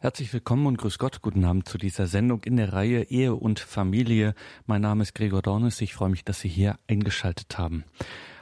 Herzlich willkommen und grüß Gott, guten Abend zu dieser Sendung in der Reihe Ehe und Familie. Mein Name ist Gregor Dornes, ich freue mich, dass Sie hier eingeschaltet haben.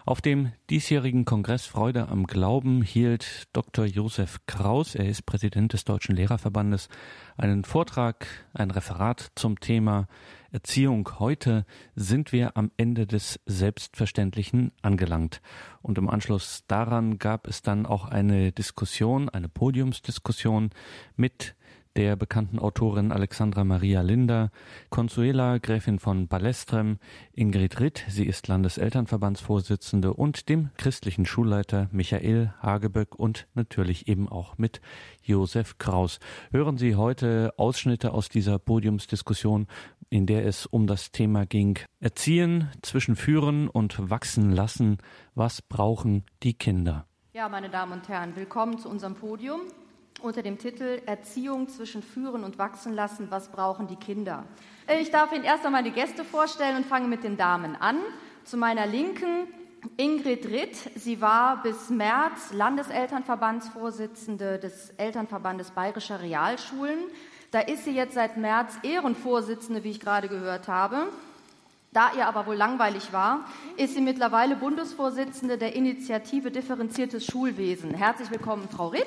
Auf dem diesjährigen Kongress Freude am Glauben hielt Dr. Josef Kraus, er ist Präsident des Deutschen Lehrerverbandes, einen Vortrag, ein Referat zum Thema Erziehung. Heute sind wir am Ende des Selbstverständlichen angelangt. Und im Anschluss daran gab es dann auch eine Diskussion, eine Podiumsdiskussion mit der bekannten Autorin Alexandra Maria Linder, Consuela Gräfin von Ballestrem, Ingrid Ritt, sie ist Landeselternverbandsvorsitzende und dem christlichen Schulleiter Michael Hageböck und natürlich eben auch mit Josef Kraus. Hören Sie heute Ausschnitte aus dieser Podiumsdiskussion, in der es um das Thema ging Erziehen zwischen Führen und Wachsen lassen. Was brauchen die Kinder? Ja, meine Damen und Herren, willkommen zu unserem Podium unter dem Titel Erziehung zwischen Führen und Wachsen lassen, was brauchen die Kinder? Ich darf Ihnen erst einmal die Gäste vorstellen und fange mit den Damen an. Zu meiner Linken Ingrid Ritt. Sie war bis März Landeselternverbandsvorsitzende des Elternverbandes Bayerischer Realschulen. Da ist sie jetzt seit März Ehrenvorsitzende, wie ich gerade gehört habe. Da ihr aber wohl langweilig war, ist sie mittlerweile Bundesvorsitzende der Initiative Differenziertes Schulwesen. Herzlich willkommen, Frau Ritt.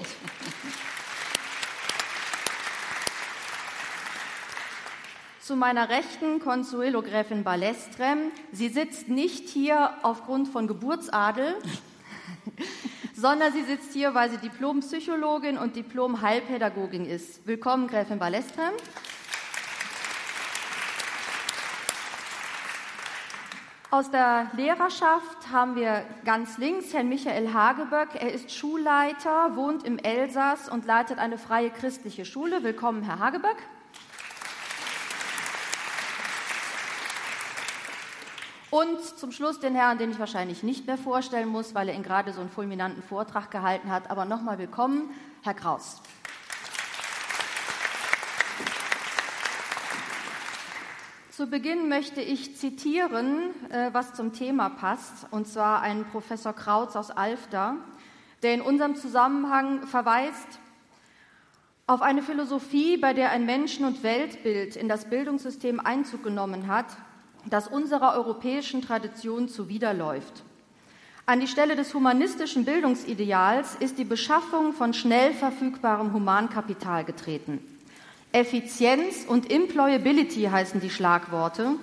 Zu meiner Rechten Consuelo Gräfin Balestrem. Sie sitzt nicht hier aufgrund von Geburtsadel, sondern sie sitzt hier, weil sie Diplompsychologin und Diplom-Heilpädagogin ist. Willkommen, Gräfin Balestrem. Aus der Lehrerschaft haben wir ganz links Herrn Michael Hageböck. Er ist Schulleiter, wohnt im Elsass und leitet eine freie christliche Schule. Willkommen, Herr Hageböck. Und zum Schluss den Herrn, den ich wahrscheinlich nicht mehr vorstellen muss, weil er ihn gerade so einen fulminanten Vortrag gehalten hat. Aber nochmal willkommen, Herr Kraus. Zu Beginn möchte ich zitieren, äh, was zum Thema passt, und zwar einen Professor Krautz aus Alfter, der in unserem Zusammenhang verweist auf eine Philosophie, bei der ein Menschen- und Weltbild in das Bildungssystem Einzug genommen hat, das unserer europäischen Tradition zuwiderläuft. An die Stelle des humanistischen Bildungsideals ist die Beschaffung von schnell verfügbarem Humankapital getreten. Effizienz und Employability heißen die Schlagworte,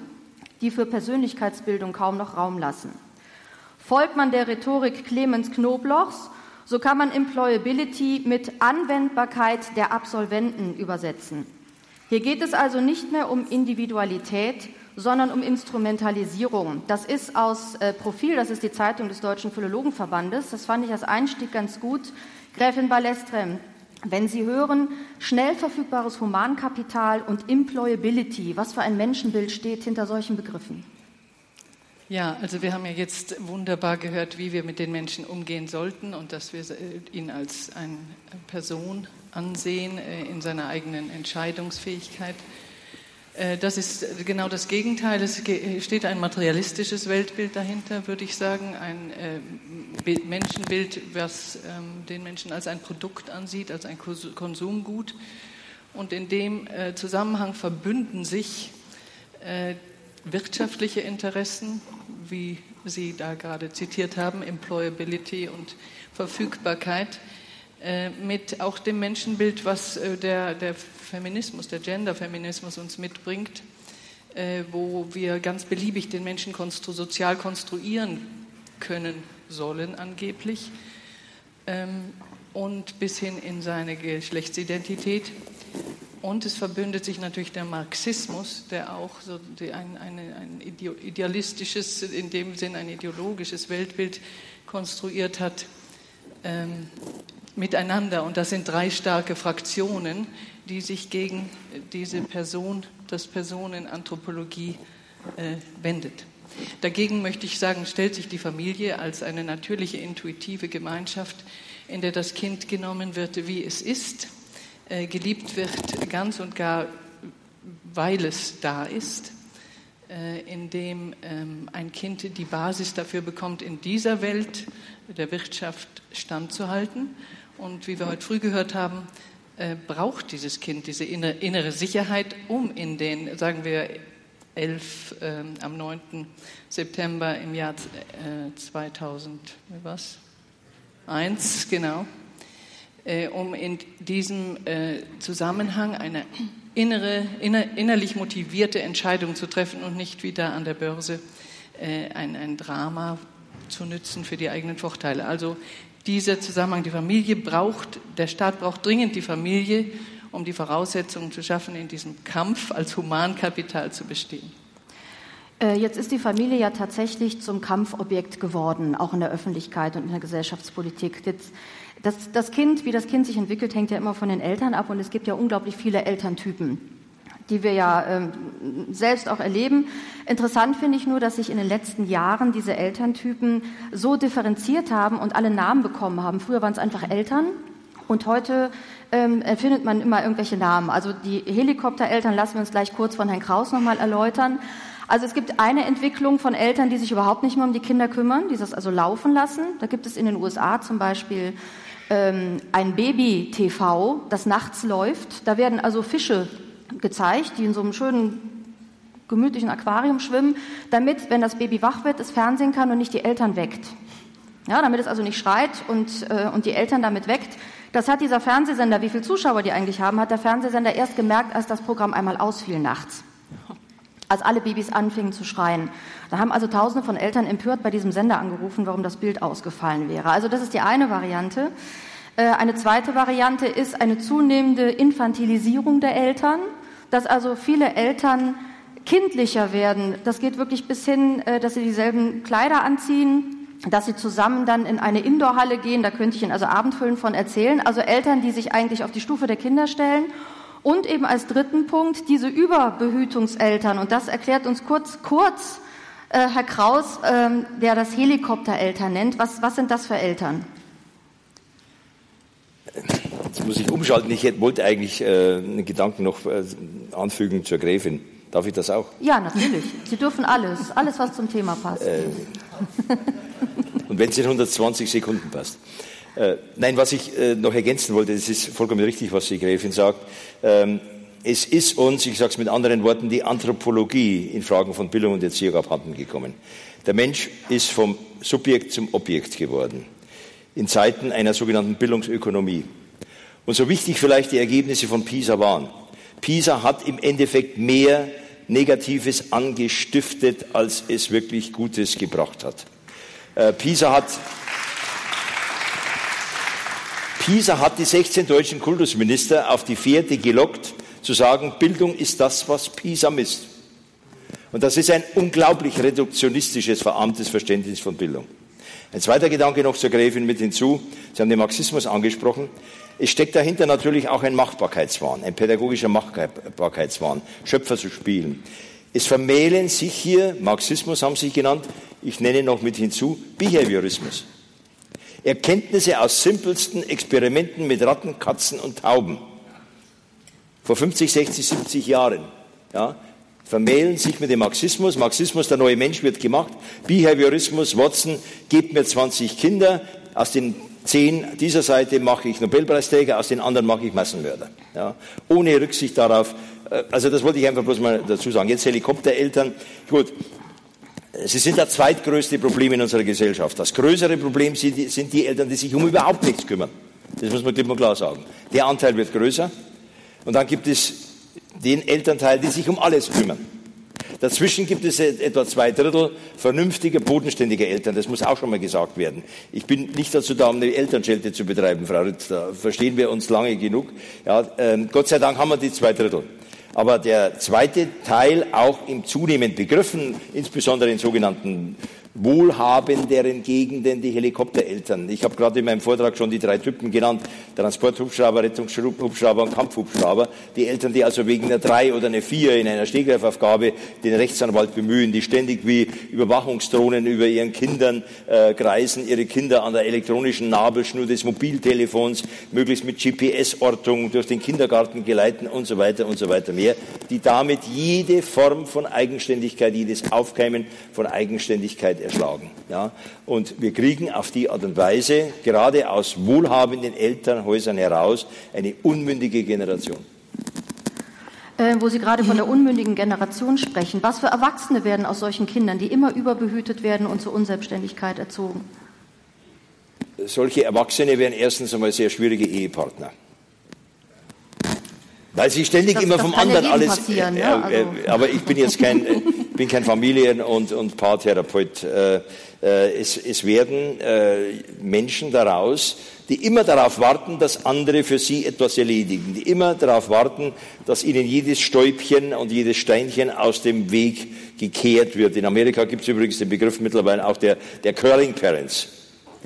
die für Persönlichkeitsbildung kaum noch Raum lassen. Folgt man der Rhetorik Clemens Knoblochs, so kann man Employability mit Anwendbarkeit der Absolventen übersetzen. Hier geht es also nicht mehr um Individualität, sondern um Instrumentalisierung. Das ist aus äh, Profil, das ist die Zeitung des Deutschen Philologenverbandes. Das fand ich als Einstieg ganz gut. Gräfin Balestre, wenn Sie hören, schnell verfügbares Humankapital und Employability, was für ein Menschenbild steht hinter solchen Begriffen? Ja, also wir haben ja jetzt wunderbar gehört, wie wir mit den Menschen umgehen sollten und dass wir äh, ihn als eine Person ansehen äh, in seiner eigenen Entscheidungsfähigkeit. Äh, das ist genau das Gegenteil. Es steht ein materialistisches Weltbild dahinter, würde ich sagen. Ein Menschenbild, was ähm, den Menschen als ein Produkt ansieht, als ein Konsumgut. Und in dem Zusammenhang verbünden sich wirtschaftliche Interessen, wie Sie da gerade zitiert haben, Employability und Verfügbarkeit, mit auch dem Menschenbild, was der, der Feminismus, der Genderfeminismus uns mitbringt, äh, wo wir ganz beliebig den Menschen konstru sozial konstruieren können sollen, angeblich, ähm, und bis hin in seine Geschlechtsidentität. Und es verbündet sich natürlich der Marxismus, der auch so ein, ein, ein idealistisches, in dem Sinn ein ideologisches Weltbild konstruiert hat, ähm, miteinander. Und das sind drei starke Fraktionen, die sich gegen diese Person, das Personenanthropologie äh, wendet. Dagegen möchte ich sagen, stellt sich die Familie als eine natürliche, intuitive Gemeinschaft, in der das Kind genommen wird, wie es ist, äh, geliebt wird, ganz und gar, weil es da ist, äh, in dem ähm, ein Kind die Basis dafür bekommt, in dieser Welt der Wirtschaft standzuhalten. Und wie wir heute früh gehört haben, äh, braucht dieses Kind diese innere Sicherheit, um in den, sagen wir, 11 äh, am 9. September im Jahr äh, 2000, was? Eins, genau, äh, um in diesem äh, Zusammenhang eine innere, inner, innerlich motivierte Entscheidung zu treffen und nicht wieder an der Börse äh, ein, ein Drama zu nützen für die eigenen Vorteile. Also dieser Zusammenhang, die Familie braucht, der Staat braucht dringend die Familie, um die Voraussetzungen zu schaffen, in diesem Kampf als Humankapital zu bestehen. Äh, jetzt ist die Familie ja tatsächlich zum Kampfobjekt geworden, auch in der Öffentlichkeit und in der Gesellschaftspolitik. Jetzt, das, das Kind, wie das Kind sich entwickelt, hängt ja immer von den Eltern ab und es gibt ja unglaublich viele Elterntypen, die wir ja ähm, selbst auch erleben. Interessant finde ich nur, dass sich in den letzten Jahren diese Elterntypen so differenziert haben und alle Namen bekommen haben. Früher waren es einfach Eltern und heute ähm, findet man immer irgendwelche Namen. Also die Helikoptereltern lassen wir uns gleich kurz von Herrn Kraus nochmal erläutern. Also es gibt eine Entwicklung von Eltern, die sich überhaupt nicht mehr um die Kinder kümmern, die das also laufen lassen. Da gibt es in den USA zum Beispiel ähm, ein Baby-TV, das nachts läuft. Da werden also Fische gezeigt, die in so einem schönen gemütlichen Aquarium schwimmen, damit, wenn das Baby wach wird, es Fernsehen kann und nicht die Eltern weckt. Ja, damit es also nicht schreit und, äh, und die Eltern damit weckt. Das hat dieser Fernsehsender, wie viele Zuschauer die eigentlich haben, hat der Fernsehsender erst gemerkt, als das Programm einmal ausfiel nachts. Als alle Babys anfingen zu schreien. Da haben also Tausende von Eltern empört bei diesem Sender angerufen, warum das Bild ausgefallen wäre. Also das ist die eine Variante. Äh, eine zweite Variante ist eine zunehmende Infantilisierung der Eltern, dass also viele Eltern kindlicher werden. Das geht wirklich bis hin, äh, dass sie dieselben Kleider anziehen, dass sie zusammen dann in eine Indoorhalle gehen. Da könnte ich Ihnen also Abendfüllen von erzählen. Also Eltern, die sich eigentlich auf die Stufe der Kinder stellen. Und eben als dritten Punkt diese Überbehütungseltern. Und das erklärt uns kurz, kurz äh, Herr Kraus, äh, der das Helikoptereltern nennt. Was, was sind das für Eltern? Jetzt muss ich umschalten. Ich wollte eigentlich äh, einen Gedanken noch äh, anfügen zur Gräfin. Darf ich das auch? Ja, natürlich. Sie dürfen alles, alles, was zum Thema passt. Äh, und wenn es in 120 Sekunden passt. Äh, nein, was ich äh, noch ergänzen wollte, es ist vollkommen richtig, was die Gräfin sagt. Ähm, es ist uns, ich sage es mit anderen Worten, die Anthropologie in Fragen von Bildung und Erziehung abhanden gekommen. Der Mensch ist vom Subjekt zum Objekt geworden in Zeiten einer sogenannten Bildungsökonomie. Und so wichtig vielleicht die Ergebnisse von PISA waren. PISA hat im Endeffekt mehr Negatives angestiftet, als es wirklich Gutes gebracht hat. Äh, PISA hat Pisa hat die 16 deutschen Kultusminister auf die Fährte gelockt, zu sagen, Bildung ist das, was Pisa misst. Und das ist ein unglaublich reduktionistisches, verarmtes Verständnis von Bildung. Ein zweiter Gedanke noch zur Gräfin mit hinzu. Sie haben den Marxismus angesprochen. Es steckt dahinter natürlich auch ein Machbarkeitswahn, ein pädagogischer Machbarkeitswahn, Schöpfer zu spielen. Es vermählen sich hier, Marxismus haben Sie genannt, ich nenne noch mit hinzu, Behaviorismus. Erkenntnisse aus simpelsten Experimenten mit Ratten, Katzen und Tauben. Vor 50, 60, 70 Jahren. Ja, vermählen sich mit dem Marxismus. Marxismus, der neue Mensch wird gemacht. Behaviorismus, Watson, gebt mir 20 Kinder. Aus den zehn dieser Seite mache ich Nobelpreisträger, aus den anderen mache ich Massenmörder. Ja, ohne Rücksicht darauf. Äh, also das wollte ich einfach bloß mal dazu sagen. Jetzt Helikoptereltern. Gut, Sie sind das zweitgrößte Problem in unserer Gesellschaft. Das größere Problem sind die, Eltern, die sich um überhaupt nichts kümmern. Das muss man klipp und klar sagen. Der Anteil wird größer. Und dann gibt es den Elternteil, die sich um alles kümmern. Dazwischen gibt es etwa zwei Drittel vernünftiger, bodenständiger Eltern. Das muss auch schon mal gesagt werden. Ich bin nicht dazu da, um eine Elternschelte zu betreiben, Frau Ritt. Da verstehen wir uns lange genug. Ja, ähm, Gott sei Dank haben wir die zwei Drittel. Aber der zweite Teil auch im zunehmend begriffen, insbesondere in sogenannten wohlhabenderen Gegenden die Helikoptereltern. Ich habe gerade in meinem Vortrag schon die drei Typen genannt, Transporthubschrauber, Rettungshubschrauber und Kampfhubschrauber. Die Eltern, die also wegen einer drei oder einer vier in einer Stegreifaufgabe den Rechtsanwalt bemühen, die ständig wie Überwachungsdrohnen über ihren Kindern äh, kreisen, ihre Kinder an der elektronischen Nabelschnur des Mobiltelefons, möglichst mit GPS-Ortung durch den Kindergarten geleiten und so weiter und so weiter mehr, die damit jede Form von Eigenständigkeit, jedes Aufkeimen von Eigenständigkeit erschlagen. Ja? Und wir kriegen auf die Art und Weise, gerade aus wohlhabenden Elternhäusern heraus, eine unmündige Generation. Äh, wo Sie gerade von der unmündigen Generation sprechen. Was für Erwachsene werden aus solchen Kindern, die immer überbehütet werden und zur Unselbstständigkeit erzogen? Solche Erwachsene wären erstens einmal sehr schwierige Ehepartner. Weil sie ständig das, immer vom anderen alles. Äh, ne? also. äh, aber ich bin jetzt kein, bin kein Familien- und, und Paartherapeut. Äh, äh, es, es werden äh, Menschen daraus, die immer darauf warten, dass andere für sie etwas erledigen, die immer darauf warten, dass ihnen jedes Stäubchen und jedes Steinchen aus dem Weg gekehrt wird. In Amerika gibt es übrigens den Begriff mittlerweile auch der, der Curling Parents.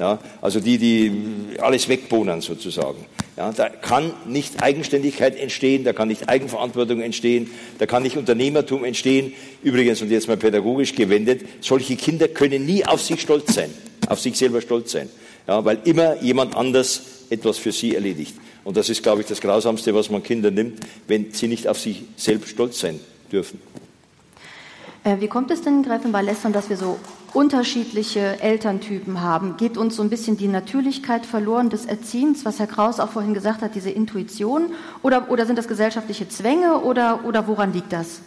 Ja, also die, die alles wegbohnen sozusagen. Ja, da kann nicht Eigenständigkeit entstehen, da kann nicht Eigenverantwortung entstehen, da kann nicht Unternehmertum entstehen. Übrigens, und jetzt mal pädagogisch gewendet, solche Kinder können nie auf sich stolz sein, auf sich selber stolz sein, ja, weil immer jemand anders etwas für sie erledigt. Und das ist, glaube ich, das Grausamste, was man Kindern nimmt, wenn sie nicht auf sich selbst stolz sein dürfen. Äh, wie kommt es denn, Gräfin Ballestern, dass wir so unterschiedliche Elterntypen haben? Geht uns so ein bisschen die Natürlichkeit verloren des Erziehens, was Herr Kraus auch vorhin gesagt hat, diese Intuition? Oder, oder sind das gesellschaftliche Zwänge oder, oder woran liegt das?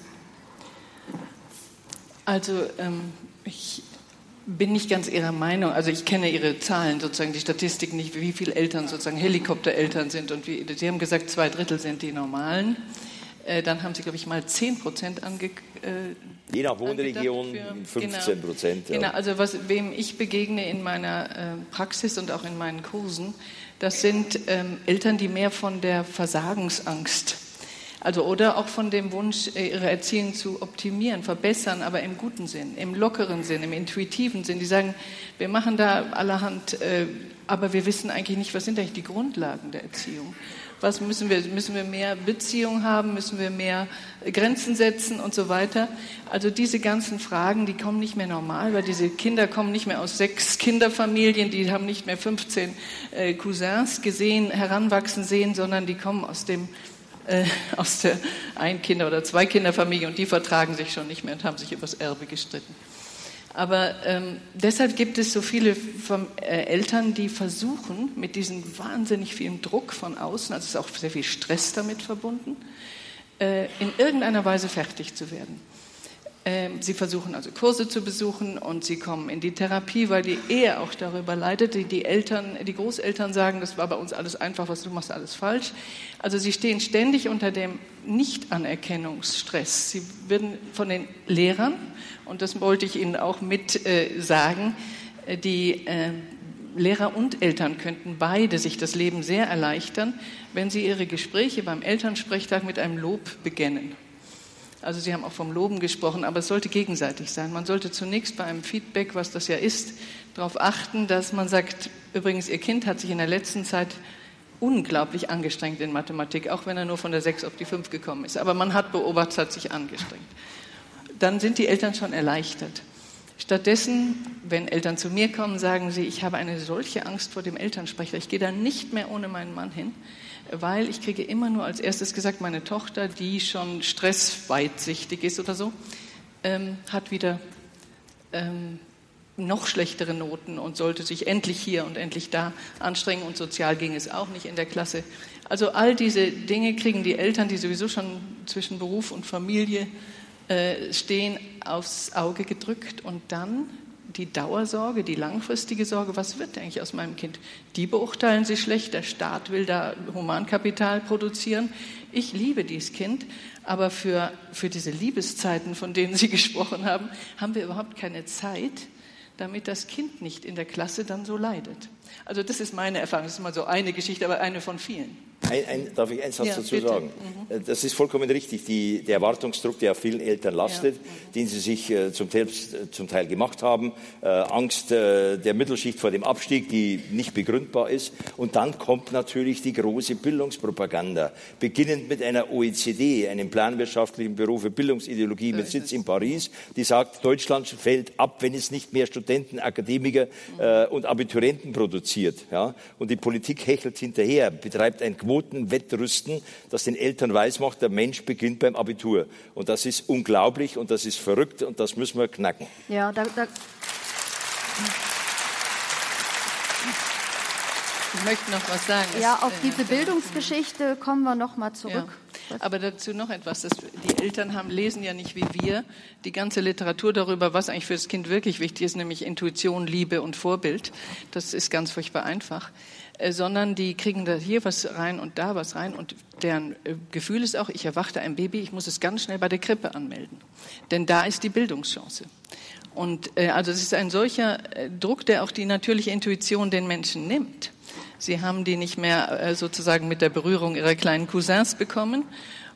Also ähm, ich bin nicht ganz Ihrer Meinung. Also ich kenne Ihre Zahlen, sozusagen die Statistik nicht, wie viele Eltern sozusagen Helikoptereltern sind. Und wie, Sie haben gesagt, zwei Drittel sind die normalen. Äh, dann haben Sie, glaube ich, mal 10 Prozent ange, äh, Je nach Wohnregion 15 genau. Prozent. Genau, ja. genau, also was, wem ich begegne in meiner äh, Praxis und auch in meinen Kursen, das sind ähm, Eltern, die mehr von der Versagensangst, also oder auch von dem Wunsch, ihre Erziehung zu optimieren, verbessern, aber im guten Sinn, im lockeren Sinn, im intuitiven Sinn. Die sagen, wir machen da allerhand, äh, aber wir wissen eigentlich nicht, was sind eigentlich die Grundlagen der Erziehung. Was müssen wir? Müssen wir mehr Beziehung haben? Müssen wir mehr Grenzen setzen und so weiter? Also diese ganzen Fragen, die kommen nicht mehr normal, weil diese Kinder kommen nicht mehr aus sechs Kinderfamilien, die haben nicht mehr 15 äh, Cousins gesehen, heranwachsen sehen, sondern die kommen aus dem äh, aus der Ein-Kinder- oder Zwei-Kinderfamilie und die vertragen sich schon nicht mehr und haben sich übers Erbe gestritten. Aber ähm, deshalb gibt es so viele vom, äh, Eltern, die versuchen, mit diesem wahnsinnig vielen Druck von außen, also ist auch sehr viel Stress damit verbunden, äh, in irgendeiner Weise fertig zu werden. Ähm, sie versuchen also Kurse zu besuchen und sie kommen in die Therapie, weil die Ehe auch darüber leidet. Die, Eltern, die Großeltern sagen, das war bei uns alles einfach, was du machst, alles falsch. Also sie stehen ständig unter dem Nichtanerkennungsstress. Sie werden von den Lehrern, und das wollte ich Ihnen auch mit äh, sagen, äh, die äh, Lehrer und Eltern könnten beide sich das Leben sehr erleichtern, wenn sie ihre Gespräche beim Elternsprechtag mit einem Lob beginnen. Also Sie haben auch vom Loben gesprochen, aber es sollte gegenseitig sein. Man sollte zunächst bei einem Feedback, was das ja ist, darauf achten, dass man sagt, übrigens, Ihr Kind hat sich in der letzten Zeit unglaublich angestrengt in Mathematik, auch wenn er nur von der 6 auf die 5 gekommen ist. Aber man hat beobachtet, hat sich angestrengt. Dann sind die Eltern schon erleichtert. Stattdessen, wenn Eltern zu mir kommen, sagen sie, ich habe eine solche Angst vor dem Elternsprecher, ich gehe da nicht mehr ohne meinen Mann hin, weil ich kriege immer nur als erstes gesagt, meine Tochter, die schon stressweitsichtig ist oder so, ähm, hat wieder ähm, noch schlechtere Noten und sollte sich endlich hier und endlich da anstrengen und sozial ging es auch nicht in der Klasse. Also all diese Dinge kriegen die Eltern, die sowieso schon zwischen Beruf und Familie äh, stehen, aufs Auge gedrückt und dann die Dauersorge, die langfristige Sorge, was wird eigentlich aus meinem Kind? Die beurteilen sie schlecht, der Staat will da Humankapital produzieren. Ich liebe dieses Kind, aber für, für diese Liebeszeiten, von denen Sie gesprochen haben, haben wir überhaupt keine Zeit, damit das Kind nicht in der Klasse dann so leidet. Also das ist meine Erfahrung, das ist mal so eine Geschichte, aber eine von vielen. Ein, ein, darf ich einen Satz ja, dazu bitte. sagen? Mhm. Äh, das ist vollkommen richtig. Die, der Erwartungsdruck, der auf vielen Eltern lastet, ja. mhm. den sie sich äh, zum, Teil, zum, Teil, gemacht haben, äh, Angst äh, der Mittelschicht vor dem Abstieg, die nicht begründbar ist. Und dann kommt natürlich die große Bildungspropaganda, beginnend mit einer OECD, einem planwirtschaftlichen Büro für Bildungsideologie so mit Sitz in Paris, die sagt, Deutschland fällt ab, wenn es nicht mehr Studenten, Akademiker mhm. äh, und Abiturienten produziert. Ja? Und die Politik hechelt hinterher, betreibt ein Quoten Notenwettrüsten, das den Eltern weismacht, der Mensch beginnt beim Abitur. Und das ist unglaublich und das ist verrückt und das müssen wir knacken. Ja, da, da Ich möchte noch was sagen. Ja, auf diese Bildungsgeschichte kommen wir noch mal zurück. Ja, aber dazu noch etwas. Das, die Eltern haben, lesen ja nicht wie wir die ganze Literatur darüber, was eigentlich für das Kind wirklich wichtig ist, nämlich Intuition, Liebe und Vorbild. Das ist ganz furchtbar einfach. Äh, sondern die kriegen da hier was rein und da was rein und deren äh, Gefühl ist auch, ich erwachte ein Baby, ich muss es ganz schnell bei der Krippe anmelden. Denn da ist die Bildungschance. Und äh, also es ist ein solcher äh, Druck, der auch die natürliche Intuition den Menschen nimmt. Sie haben die nicht mehr äh, sozusagen mit der Berührung ihrer kleinen Cousins bekommen.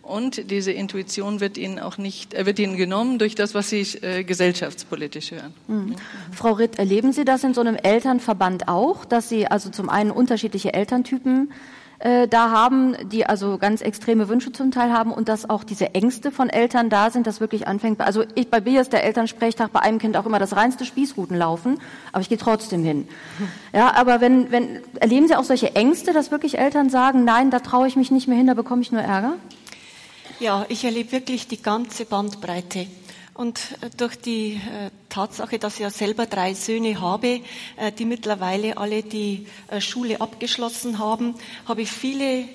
Und diese Intuition wird ihnen auch nicht, äh, wird ihnen genommen durch das, was sie äh, gesellschaftspolitisch hören. Mhm. Frau Ritt, erleben Sie das in so einem Elternverband auch, dass Sie also zum einen unterschiedliche Elterntypen äh, da haben, die also ganz extreme Wünsche zum Teil haben und dass auch diese Ängste von Eltern da sind, dass wirklich anfängt. Also ich, bei mir ist der Elternsprechtag bei einem Kind auch immer das reinste Spießruten laufen, aber ich gehe trotzdem hin. Ja, aber wenn, wenn, erleben Sie auch solche Ängste, dass wirklich Eltern sagen, nein, da traue ich mich nicht mehr hin, da bekomme ich nur Ärger? Ja, ich erlebe wirklich die ganze Bandbreite. Und äh, durch die äh, Tatsache, dass ich ja selber drei Söhne habe, äh, die mittlerweile alle die Schule abgeschlossen haben, habe ich viele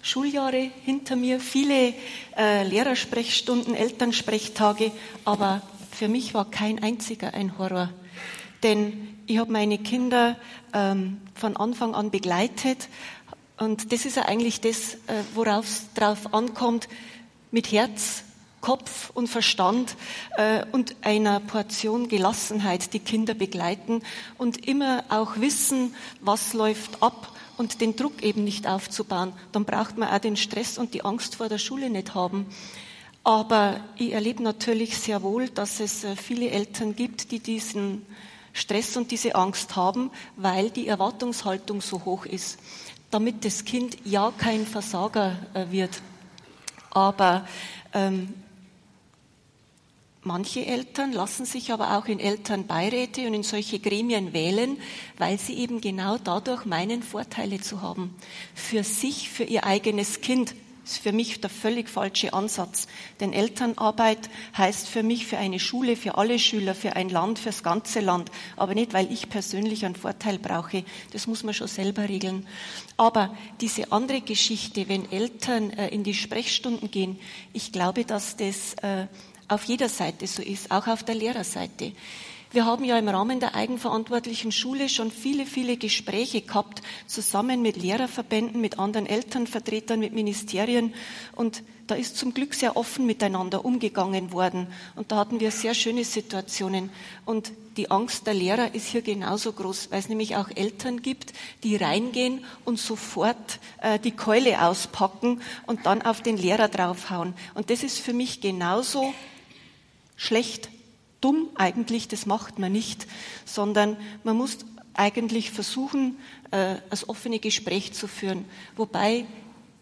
Schuljahre hinter mir, viele Lehrersprechstunden, Elternsprechtage, aber für mich war kein einziger ein Horror. Denn ich habe meine Kinder ähm, von Anfang an begleitet und das ist ja eigentlich das, worauf es drauf ankommt, mit Herz Kopf und Verstand äh, und einer Portion Gelassenheit die Kinder begleiten und immer auch wissen, was läuft ab und den Druck eben nicht aufzubauen. Dann braucht man auch den Stress und die Angst vor der Schule nicht haben. Aber ich erlebe natürlich sehr wohl, dass es äh, viele Eltern gibt, die diesen Stress und diese Angst haben, weil die Erwartungshaltung so hoch ist, damit das Kind ja kein Versager äh, wird. Aber ähm, Manche Eltern lassen sich aber auch in Elternbeiräte und in solche Gremien wählen, weil sie eben genau dadurch meinen, Vorteile zu haben. Für sich, für ihr eigenes Kind. Ist für mich der völlig falsche Ansatz. Denn Elternarbeit heißt für mich für eine Schule, für alle Schüler, für ein Land, fürs ganze Land. Aber nicht, weil ich persönlich einen Vorteil brauche. Das muss man schon selber regeln. Aber diese andere Geschichte, wenn Eltern äh, in die Sprechstunden gehen, ich glaube, dass das äh, auf jeder Seite so ist, auch auf der Lehrerseite. Wir haben ja im Rahmen der eigenverantwortlichen Schule schon viele, viele Gespräche gehabt, zusammen mit Lehrerverbänden, mit anderen Elternvertretern, mit Ministerien. Und da ist zum Glück sehr offen miteinander umgegangen worden. Und da hatten wir sehr schöne Situationen. Und die Angst der Lehrer ist hier genauso groß, weil es nämlich auch Eltern gibt, die reingehen und sofort äh, die Keule auspacken und dann auf den Lehrer draufhauen. Und das ist für mich genauso schlecht, dumm eigentlich, das macht man nicht, sondern man muss eigentlich versuchen, äh, das offene Gespräch zu führen, wobei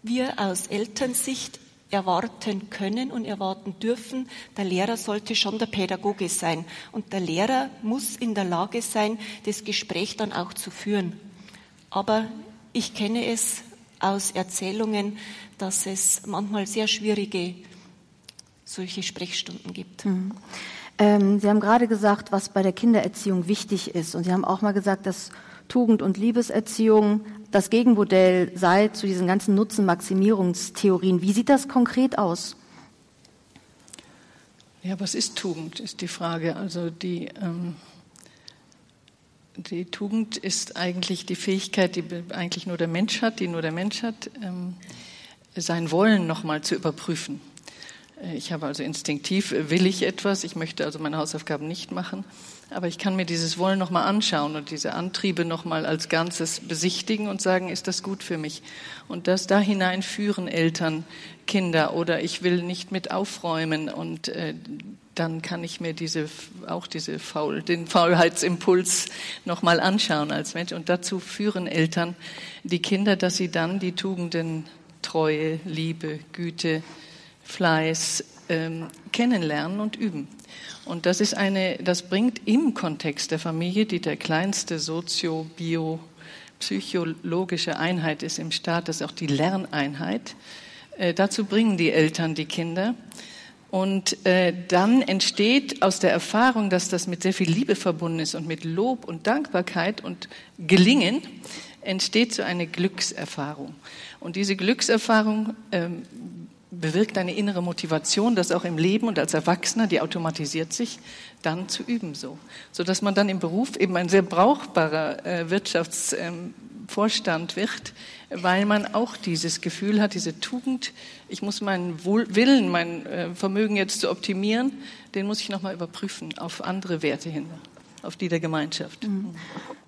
wir aus Elternsicht erwarten können und erwarten dürfen, der Lehrer sollte schon der Pädagoge sein. Und der Lehrer muss in der Lage sein, das Gespräch dann auch zu führen. Aber ich kenne es aus Erzählungen, dass es manchmal sehr schwierige solche Sprechstunden gibt. Mhm. Ähm, Sie haben gerade gesagt, was bei der Kindererziehung wichtig ist. Und Sie haben auch mal gesagt, dass Tugend- und Liebeserziehung das Gegenmodell sei zu diesen ganzen Nutzenmaximierungstheorien. Wie sieht das konkret aus? Ja, was ist Tugend, ist die Frage. Also die, ähm, die Tugend ist eigentlich die Fähigkeit, die eigentlich nur der Mensch hat, die nur der Mensch hat, ähm, sein Wollen nochmal zu überprüfen. Ich habe also instinktiv, äh, will ich etwas, ich möchte also meine Hausaufgaben nicht machen, aber ich kann mir dieses Wollen nochmal anschauen und diese Antriebe nochmal als Ganzes besichtigen und sagen, ist das gut für mich? Und das da hinein führen Eltern, Kinder oder ich will nicht mit aufräumen und äh, dann kann ich mir diese, auch diese Faul, den Faulheitsimpuls nochmal anschauen als Mensch. Und dazu führen Eltern die Kinder, dass sie dann die Tugenden Treue, Liebe, Güte, Fleiß ähm, kennenlernen und üben. Und das ist eine, das bringt im Kontext der Familie, die der kleinste sozio, bio, psychologische Einheit ist im Staat, das ist auch die Lerneinheit. Äh, dazu bringen die Eltern die Kinder, Und äh, dann entsteht aus der Erfahrung, dass das mit sehr viel Liebe verbunden ist und mit Lob und Dankbarkeit und Gelingen, entsteht so eine Glückserfahrung. Und diese Glückserfahrung ähm, bewirkt eine innere Motivation, das auch im Leben und als Erwachsener, die automatisiert sich, dann zu üben so. Sodass man dann im Beruf eben ein sehr brauchbarer äh, Wirtschaftsvorstand ähm, wird, weil man auch dieses Gefühl hat, diese Tugend, ich muss meinen Willen, mein äh, Vermögen jetzt zu optimieren, den muss ich nochmal überprüfen auf andere Werte hin, auf die der Gemeinschaft. Mhm.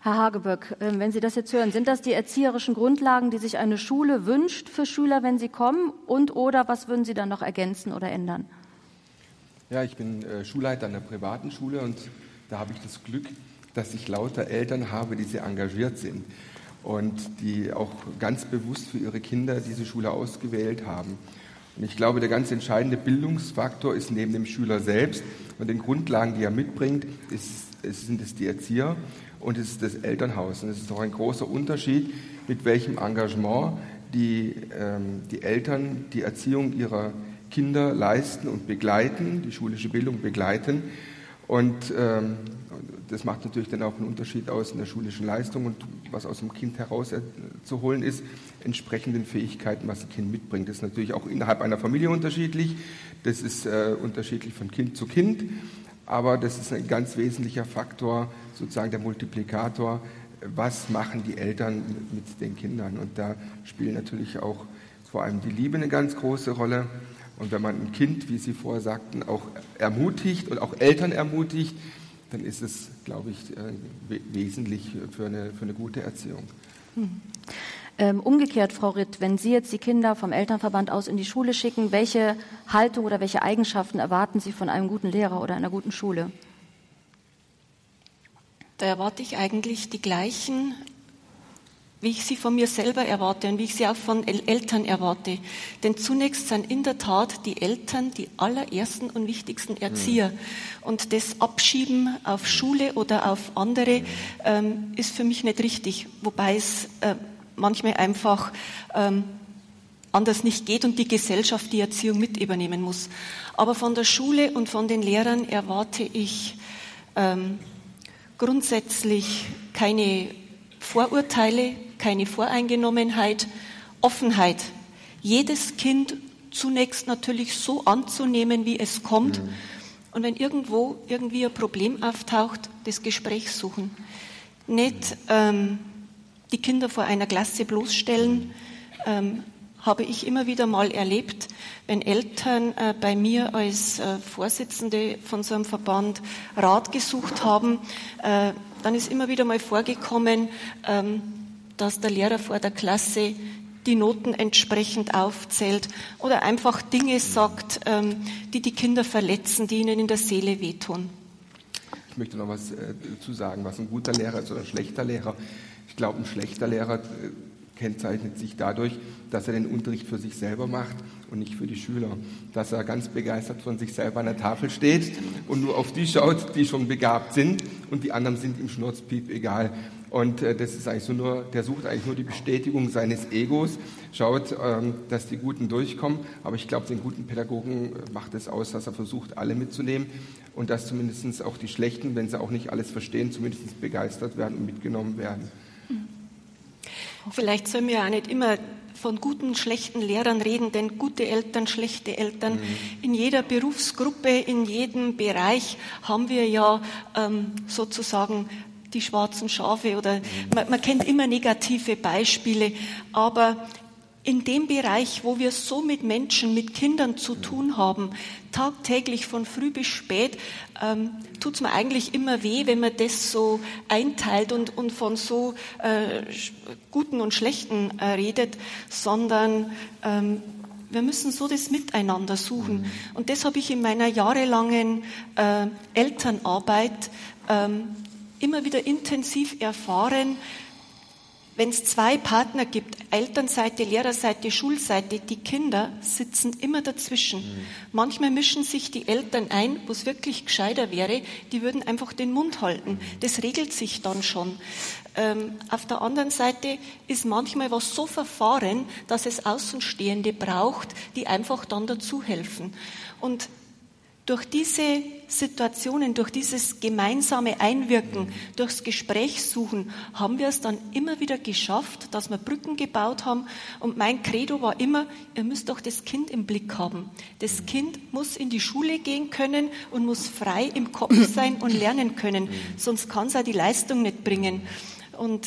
Herr Hageböck, ähm, wenn Sie das jetzt hören, sind das die erzieherischen Grundlagen, die sich eine Schule wünscht für Schüler, wenn sie kommen? Und oder was würden Sie dann noch ergänzen oder ändern? Ja, ich bin äh, Schulleiter einer privaten Schule und da habe ich das Glück, dass ich lauter Eltern habe, die sehr engagiert sind und die auch ganz bewusst für ihre Kinder diese Schule ausgewählt haben. Und ich glaube, der ganz entscheidende Bildungsfaktor ist neben dem Schüler selbst und den Grundlagen, die er mitbringt, ist, sind es die Erzieher und es ist das Elternhaus. Und es ist auch ein großer Unterschied, mit welchem Engagement die, ähm, die Eltern die Erziehung ihrer Kinder leisten und begleiten, die schulische Bildung begleiten. Und ähm, das macht natürlich dann auch einen Unterschied aus in der schulischen Leistung und was aus dem Kind herauszuholen ist, entsprechenden Fähigkeiten, was das Kind mitbringt. Das ist natürlich auch innerhalb einer Familie unterschiedlich. Das ist äh, unterschiedlich von Kind zu Kind. Aber das ist ein ganz wesentlicher Faktor, sozusagen der Multiplikator. Was machen die Eltern mit den Kindern? Und da spielt natürlich auch vor allem die Liebe eine ganz große Rolle. Und wenn man ein Kind, wie Sie vorher sagten, auch ermutigt und auch Eltern ermutigt, dann ist es, glaube ich, äh, wesentlich für eine, für eine gute Erziehung. Hm. Ähm, umgekehrt, Frau Ritt, wenn Sie jetzt die Kinder vom Elternverband aus in die Schule schicken, welche Haltung oder welche Eigenschaften erwarten Sie von einem guten Lehrer oder einer guten Schule? Da erwarte ich eigentlich die gleichen wie ich sie von mir selber erwarte und wie ich sie auch von Eltern erwarte. Denn zunächst sind in der Tat die Eltern die allerersten und wichtigsten Erzieher. Mhm. Und das Abschieben auf Schule oder auf andere ähm, ist für mich nicht richtig, wobei es äh, manchmal einfach ähm, anders nicht geht und die Gesellschaft die Erziehung mit übernehmen muss. Aber von der Schule und von den Lehrern erwarte ich ähm, grundsätzlich keine Vorurteile, keine Voreingenommenheit, Offenheit. Jedes Kind zunächst natürlich so anzunehmen, wie es kommt. Mhm. Und wenn irgendwo irgendwie ein Problem auftaucht, das Gespräch suchen. Nicht ähm, die Kinder vor einer Klasse bloßstellen, ähm, habe ich immer wieder mal erlebt, wenn Eltern äh, bei mir als äh, Vorsitzende von so einem Verband Rat gesucht haben, äh, dann ist immer wieder mal vorgekommen, ähm, dass der Lehrer vor der Klasse die Noten entsprechend aufzählt oder einfach Dinge sagt, ähm, die die Kinder verletzen, die ihnen in der Seele wehtun. Ich möchte noch was äh, dazu sagen, was ein guter Lehrer ist oder ein schlechter Lehrer. Ich glaube, ein schlechter Lehrer äh, kennzeichnet sich dadurch, dass er den Unterricht für sich selber macht und nicht für die Schüler. Dass er ganz begeistert von sich selber an der Tafel steht und nur auf die schaut, die schon begabt sind und die anderen sind ihm schnurzpiep egal. Und äh, das ist eigentlich so nur, der sucht eigentlich nur die Bestätigung seines Egos, schaut, ähm, dass die Guten durchkommen. Aber ich glaube, den guten Pädagogen äh, macht es aus, dass er versucht, alle mitzunehmen und dass zumindest auch die Schlechten, wenn sie auch nicht alles verstehen, zumindest begeistert werden und mitgenommen werden. Vielleicht sollen wir auch nicht immer von guten, schlechten Lehrern reden, denn gute Eltern, schlechte Eltern, mhm. in jeder Berufsgruppe, in jedem Bereich haben wir ja ähm, sozusagen die schwarzen Schafe oder man, man kennt immer negative Beispiele, aber in dem Bereich, wo wir so mit Menschen, mit Kindern zu tun haben, tagtäglich von früh bis spät, ähm, tut es mir eigentlich immer weh, wenn man das so einteilt und, und von so äh, guten und schlechten äh, redet, sondern ähm, wir müssen so das Miteinander suchen. Und das habe ich in meiner jahrelangen äh, Elternarbeit ähm, immer wieder intensiv erfahren, wenn es zwei Partner gibt, Elternseite, Lehrerseite, Schulseite, die Kinder sitzen immer dazwischen. Mhm. Manchmal mischen sich die Eltern ein, wo es wirklich gescheiter wäre, die würden einfach den Mund halten. Das regelt sich dann schon. Ähm, auf der anderen Seite ist manchmal was so verfahren, dass es Außenstehende braucht, die einfach dann dazu helfen. Und durch diese Situationen, durch dieses gemeinsame Einwirken, durchs Gespräch suchen, haben wir es dann immer wieder geschafft, dass wir Brücken gebaut haben. Und mein Credo war immer, ihr müsst doch das Kind im Blick haben. Das Kind muss in die Schule gehen können und muss frei im Kopf sein und lernen können. Sonst kann es auch die Leistung nicht bringen. Und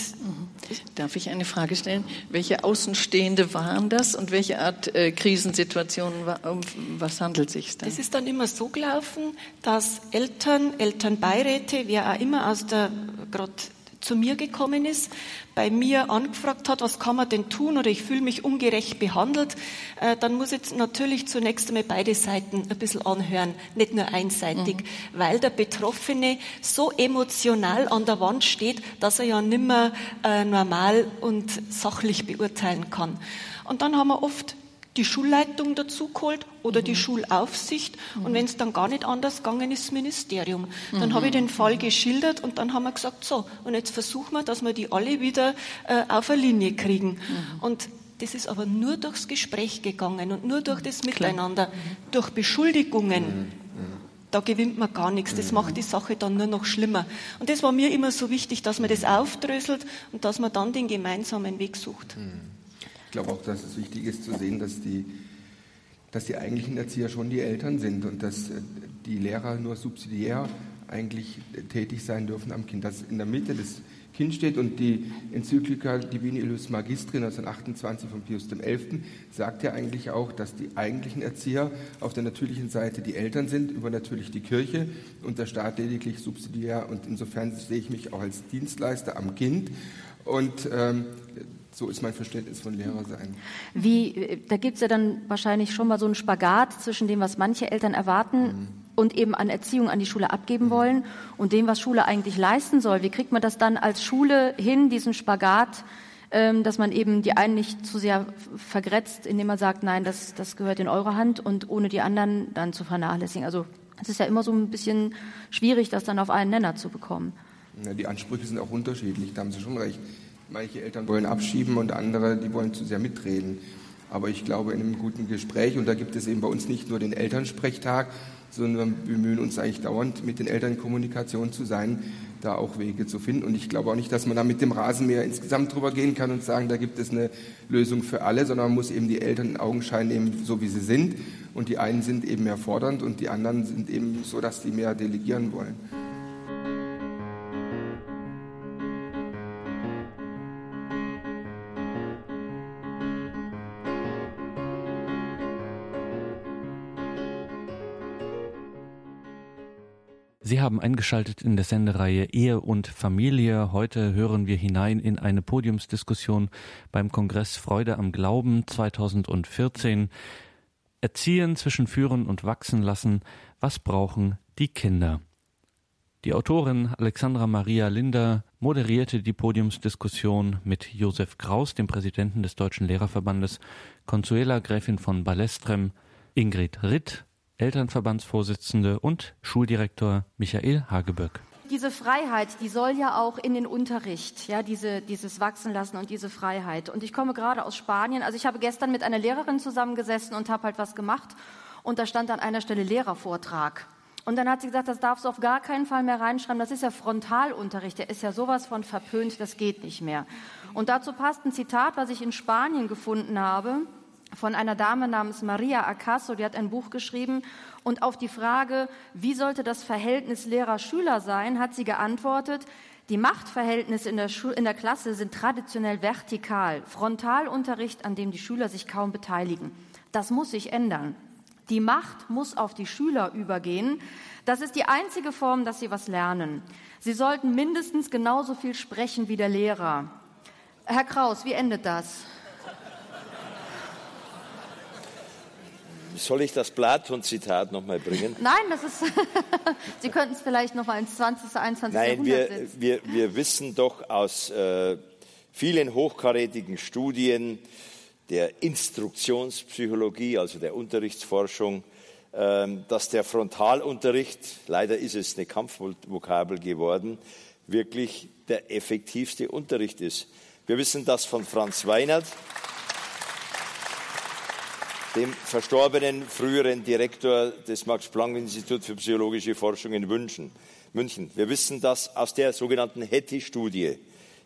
Darf ich eine Frage stellen? Welche Außenstehende waren das und welche Art äh, Krisensituationen, um was handelt es sich da? Es ist dann immer so gelaufen, dass Eltern, Elternbeiräte, wer auch immer aus der gerade zu mir gekommen ist, bei mir angefragt hat, was kann man denn tun oder ich fühle mich ungerecht behandelt, äh, dann muss ich natürlich zunächst einmal beide Seiten ein bisschen anhören, nicht nur einseitig, mhm. weil der Betroffene so emotional an der Wand steht, dass er ja nimmer äh, normal und sachlich beurteilen kann. Und dann haben wir oft die Schulleitung dazu geholt oder mhm. die Schulaufsicht. Mhm. Und wenn es dann gar nicht anders gegangen ist, das Ministerium. Dann mhm. habe ich den Fall geschildert und dann haben wir gesagt, so, und jetzt versuchen wir, dass wir die alle wieder äh, auf eine Linie kriegen. Mhm. Und das ist aber nur durchs Gespräch gegangen und nur durch das Miteinander, mhm. durch Beschuldigungen. Mhm. Da gewinnt man gar nichts. Das macht die Sache dann nur noch schlimmer. Und das war mir immer so wichtig, dass man das aufdröselt und dass man dann den gemeinsamen Weg sucht. Ich glaube auch, dass es wichtig ist zu sehen, dass die, dass die eigentlichen Erzieher schon die Eltern sind und dass äh, die Lehrer nur subsidiär eigentlich tätig sein dürfen am Kind. Dass in der Mitte das Kind steht und die Enzyklika Divini Illus Magistri 1928 von Pius XI. sagt ja eigentlich auch, dass die eigentlichen Erzieher auf der natürlichen Seite die Eltern sind, über natürlich die Kirche und der Staat lediglich subsidiär. Und insofern sehe ich mich auch als Dienstleister am Kind. Und ähm, so ist mein Verständnis von Lehrer sein. Wie, da gibt es ja dann wahrscheinlich schon mal so einen Spagat zwischen dem, was manche Eltern erwarten mhm. und eben an Erziehung an die Schule abgeben mhm. wollen und dem, was Schule eigentlich leisten soll. Wie kriegt man das dann als Schule hin, diesen Spagat, ähm, dass man eben die einen nicht zu sehr vergrätzt, indem man sagt, nein, das, das gehört in eure Hand und ohne die anderen dann zu vernachlässigen. Also es ist ja immer so ein bisschen schwierig, das dann auf einen Nenner zu bekommen. Ja, die Ansprüche sind auch unterschiedlich, da haben Sie schon recht. Manche Eltern wollen abschieben und andere, die wollen zu sehr mitreden. Aber ich glaube, in einem guten Gespräch, und da gibt es eben bei uns nicht nur den Elternsprechtag, sondern wir bemühen uns eigentlich dauernd, mit den Eltern in Kommunikation zu sein, da auch Wege zu finden. Und ich glaube auch nicht, dass man da mit dem Rasenmäher insgesamt drüber gehen kann und sagen, da gibt es eine Lösung für alle, sondern man muss eben die Eltern in Augenschein nehmen, so wie sie sind. Und die einen sind eben mehr fordernd und die anderen sind eben so, dass die mehr delegieren wollen. Sie haben eingeschaltet in der Sendereihe Ehe und Familie. Heute hören wir hinein in eine Podiumsdiskussion beim Kongress Freude am Glauben 2014. Erziehen zwischen Führen und Wachsen lassen. Was brauchen die Kinder? Die Autorin Alexandra Maria Linder moderierte die Podiumsdiskussion mit Josef Kraus, dem Präsidenten des Deutschen Lehrerverbandes, Consuela Gräfin von Balestrem, Ingrid Ritt, Elternverbandsvorsitzende und Schuldirektor Michael Hageböck. Diese Freiheit, die soll ja auch in den Unterricht, ja, diese, dieses Wachsenlassen und diese Freiheit. Und ich komme gerade aus Spanien. Also ich habe gestern mit einer Lehrerin zusammengesessen und habe halt was gemacht. Und da stand an einer Stelle Lehrervortrag. Und dann hat sie gesagt, das darfst du auf gar keinen Fall mehr reinschreiben. Das ist ja Frontalunterricht. Der ist ja sowas von verpönt, das geht nicht mehr. Und dazu passt ein Zitat, was ich in Spanien gefunden habe von einer Dame namens Maria Acaso, die hat ein Buch geschrieben und auf die Frage, wie sollte das Verhältnis Lehrer-Schüler sein, hat sie geantwortet, die Machtverhältnisse in der, in der Klasse sind traditionell vertikal, Frontalunterricht, an dem die Schüler sich kaum beteiligen. Das muss sich ändern. Die Macht muss auf die Schüler übergehen. Das ist die einzige Form, dass sie was lernen. Sie sollten mindestens genauso viel sprechen wie der Lehrer. Herr Kraus, wie endet das? Soll ich das Platon-Zitat nochmal bringen? Nein, das ist. Sie könnten es vielleicht nochmal ins 20., 21. Nein, Jahrhundert wir, setzen. Wir, wir wissen doch aus äh, vielen hochkarätigen Studien der Instruktionspsychologie, also der Unterrichtsforschung, äh, dass der Frontalunterricht, leider ist es eine Kampfvokabel geworden, wirklich der effektivste Unterricht ist. Wir wissen das von Franz Weinert. Dem verstorbenen früheren Direktor des Max-Planck-Instituts für psychologische Forschung in München. München. Wir wissen das aus der sogenannten Hattie-Studie.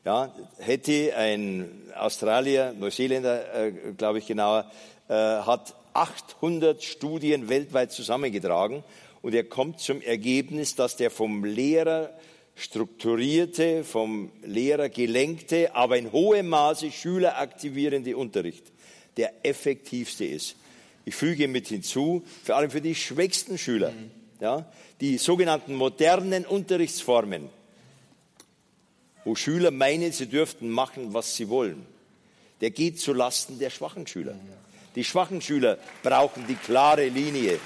Ja, Hattie, ein Australier, Neuseeländer, äh, glaube ich genauer, äh, hat 800 Studien weltweit zusammengetragen und er kommt zum Ergebnis, dass der vom Lehrer strukturierte, vom Lehrer gelenkte, aber in hohem Maße schüleraktivierende Unterricht der effektivste ist. Ich füge mit hinzu, vor allem für die schwächsten Schüler, ja, die sogenannten modernen Unterrichtsformen, wo Schüler meinen, sie dürften machen, was sie wollen, der geht zu Lasten der schwachen Schüler. Die schwachen Schüler brauchen die klare Linie.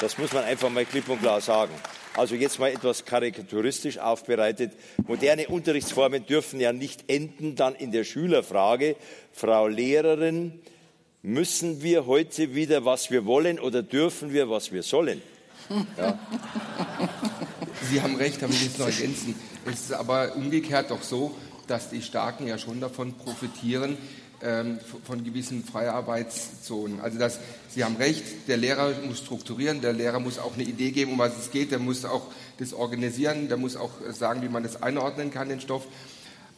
Das muss man einfach mal klipp und klar sagen. Also jetzt mal etwas karikaturistisch aufbereitet. Moderne Unterrichtsformen dürfen ja nicht enden dann in der Schülerfrage, Frau Lehrerin, müssen wir heute wieder, was wir wollen oder dürfen wir, was wir sollen? Ja. Sie haben recht, da will ich jetzt noch ergänzen. Es ist aber umgekehrt doch so, dass die Starken ja schon davon profitieren, ähm, von gewissen Freiarbeitszonen. Also das, Sie haben recht, der Lehrer muss strukturieren, der Lehrer muss auch eine Idee geben, um was es geht, der muss auch das organisieren, der muss auch sagen, wie man das einordnen kann, den Stoff.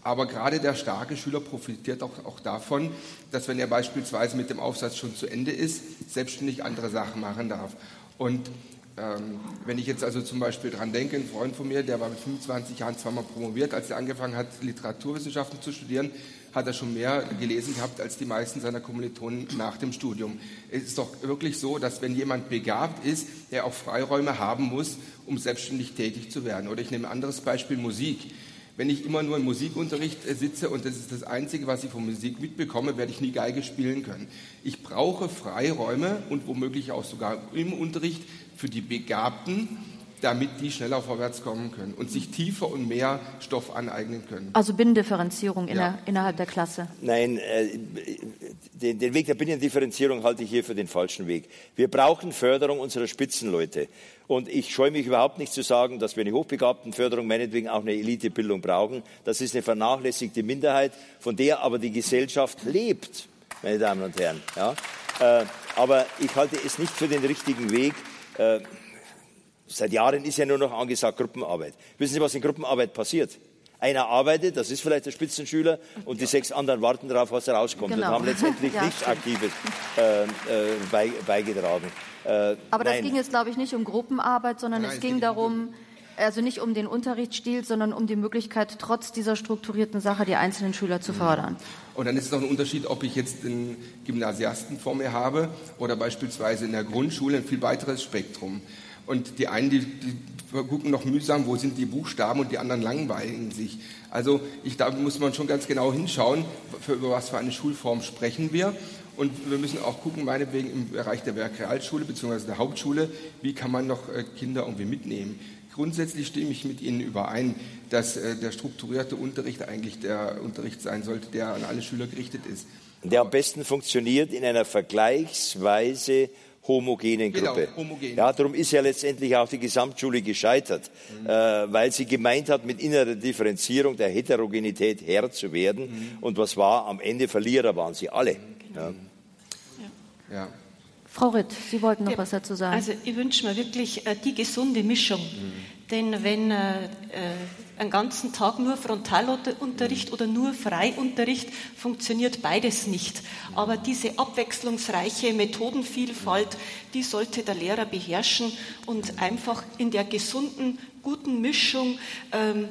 Aber gerade der starke Schüler profitiert auch, auch davon, dass wenn er beispielsweise mit dem Aufsatz schon zu Ende ist, selbstständig andere Sachen machen darf. Und ähm, wenn ich jetzt also zum Beispiel dran denke, ein Freund von mir, der war mit 25 Jahren zweimal promoviert, als er angefangen hat, Literaturwissenschaften zu studieren, hat er schon mehr gelesen gehabt als die meisten seiner Kommilitonen nach dem Studium. Es ist doch wirklich so, dass wenn jemand begabt ist, er auch Freiräume haben muss, um selbstständig tätig zu werden. Oder ich nehme ein anderes Beispiel, Musik. Wenn ich immer nur im Musikunterricht äh, sitze und das ist das Einzige, was ich von Musik mitbekomme, werde ich nie Geige spielen können. Ich brauche Freiräume und womöglich auch sogar im Unterricht für die Begabten, damit die schneller vorwärts kommen können und sich tiefer und mehr Stoff aneignen können. Also Binnendifferenzierung in ja. der, innerhalb der Klasse? Nein, äh, den, den, Weg der Binnendifferenzierung halte ich hier für den falschen Weg. Wir brauchen Förderung unserer Spitzenleute. Und ich scheue mich überhaupt nicht zu sagen, dass wir eine Hochbegabtenförderung meinetwegen auch eine Elitebildung brauchen. Das ist eine vernachlässigte Minderheit, von der aber die Gesellschaft lebt, meine Damen und Herren. Ja? Äh, aber ich halte es nicht für den richtigen Weg. Äh, Seit Jahren ist ja nur noch angesagt Gruppenarbeit. Wissen Sie, was in Gruppenarbeit passiert? Einer arbeitet, das ist vielleicht der Spitzenschüler, und die sechs anderen warten darauf, was rauskommt genau. und haben letztendlich ja, nichts stimmt. Aktives äh, äh, bei, beigetragen. Äh, Aber das nein. ging jetzt, glaube ich, nicht um Gruppenarbeit, sondern nein, es ging darum, also nicht um den Unterrichtsstil, sondern um die Möglichkeit, trotz dieser strukturierten Sache die einzelnen Schüler zu fördern. Und dann ist es noch ein Unterschied, ob ich jetzt einen Gymnasiasten vor mir habe oder beispielsweise in der Grundschule ein viel weiteres Spektrum. Und die einen, die, die gucken noch mühsam, wo sind die Buchstaben und die anderen langweilen sich. Also ich, da muss man schon ganz genau hinschauen, für, über was für eine Schulform sprechen wir. Und wir müssen auch gucken, meinetwegen im Bereich der Werkrealschule bzw. der Hauptschule, wie kann man noch äh, Kinder irgendwie mitnehmen. Grundsätzlich stimme ich mit Ihnen überein, dass äh, der strukturierte Unterricht eigentlich der Unterricht sein sollte, der an alle Schüler gerichtet ist. Der am besten funktioniert in einer vergleichsweise homogenen genau, Gruppe. Genau, homogen. Ja, darum ist ja letztendlich auch die Gesamtschule gescheitert, mhm. äh, weil sie gemeint hat, mit innerer Differenzierung der Heterogenität Herr zu werden. Mhm. Und was war? Am Ende Verlierer waren sie alle. Genau. Ja. Ja. Frau Ritt, Sie wollten noch ja, was dazu sagen. Also ich wünsche mir wirklich äh, die gesunde Mischung. Mhm. Denn wenn äh, äh einen ganzen Tag nur Frontalunterricht oder nur Freiunterricht funktioniert beides nicht. Aber diese abwechslungsreiche Methodenvielfalt, die sollte der Lehrer beherrschen und einfach in der gesunden, guten Mischung ähm,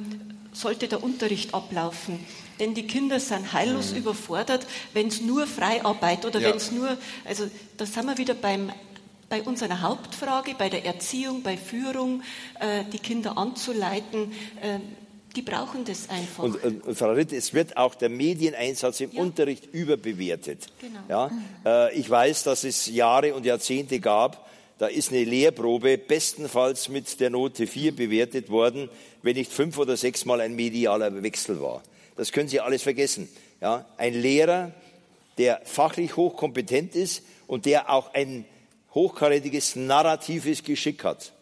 sollte der Unterricht ablaufen. Denn die Kinder sind heillos mhm. überfordert, wenn es nur Freiarbeit oder ja. wenn es nur, also da sind wir wieder beim bei unserer Hauptfrage, bei der Erziehung, bei Führung, äh, die Kinder anzuleiten, äh, die brauchen das einfach. Und, und, Frau Ritt, es wird auch der Medieneinsatz im ja. Unterricht überbewertet. Genau. Ja? Äh, ich weiß, dass es Jahre und Jahrzehnte gab, da ist eine Lehrprobe bestenfalls mit der Note 4 bewertet worden, wenn nicht fünf oder sechs Mal ein medialer Wechsel war. Das können Sie alles vergessen. Ja? Ein Lehrer, der fachlich hochkompetent ist und der auch ein hochkarätiges narratives Geschick hat.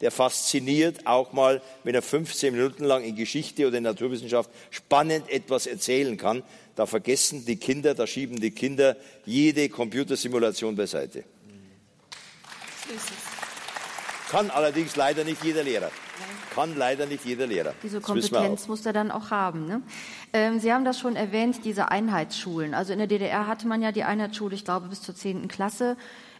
der fasziniert auch mal, wenn er 15 Minuten lang in Geschichte oder in Naturwissenschaft spannend etwas erzählen kann. Da vergessen die Kinder, da schieben die Kinder jede Computersimulation beiseite. Kann allerdings leider nicht jeder Lehrer. Kann leider nicht jeder Lehrer. Diese Kompetenz muss er dann auch haben. Ne? Ähm, Sie haben das schon erwähnt, diese Einheitsschulen. Also in der DDR hatte man ja die Einheitsschule, ich glaube, bis zur 10. Klasse.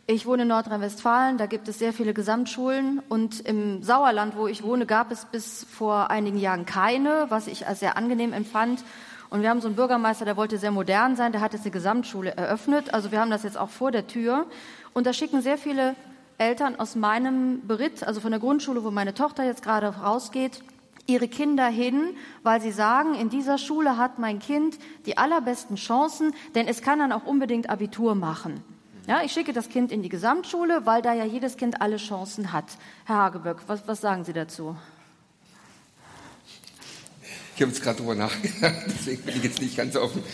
Ich wohne in Nordrhein-Westfalen, da gibt es sehr viele Gesamtschulen und im Sauerland, wo ich wohne, gab es bis vor einigen Jahren keine, was ich als sehr angenehm empfand. Und wir haben so einen Bürgermeister, der wollte sehr modern sein, der hat jetzt eine Gesamtschule eröffnet. Also wir haben das jetzt auch vor der Tür. Und da schicken sehr viele Eltern aus meinem Beritt, also von der Grundschule, wo meine Tochter jetzt gerade rausgeht, ihre Kinder hin, weil sie sagen, in dieser Schule hat mein Kind die allerbesten Chancen, denn es kann dann auch unbedingt Abitur machen. Ja, ich schicke das Kind in die Gesamtschule, weil da ja jedes Kind alle Chancen hat. Herr Hageböck, was, was sagen Sie dazu? Ich habe jetzt gerade darüber nachgedacht, deswegen bin ich jetzt nicht ganz offen.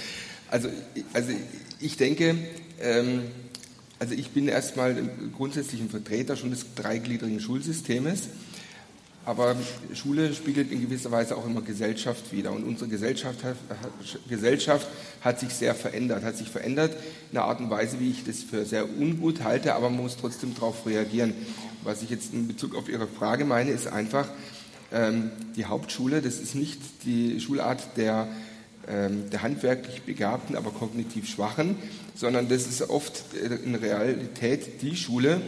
Also, also ich denke, ähm, also ich bin erstmal grundsätzlich ein Vertreter schon des dreigliedrigen Schulsystems. Aber Schule spiegelt in gewisser Weise auch immer Gesellschaft wider. Und unsere Gesellschaft hat, Gesellschaft hat sich sehr verändert, hat sich verändert in einer Art und Weise, wie ich das für sehr ungut halte, aber man muss trotzdem darauf reagieren. Was ich jetzt in Bezug auf Ihre Frage meine, ist einfach, ähm, die Hauptschule, das ist nicht die Schulart der, ähm, der handwerklich Begabten, aber kognitiv Schwachen, sondern das ist oft äh, in Realität die Schule,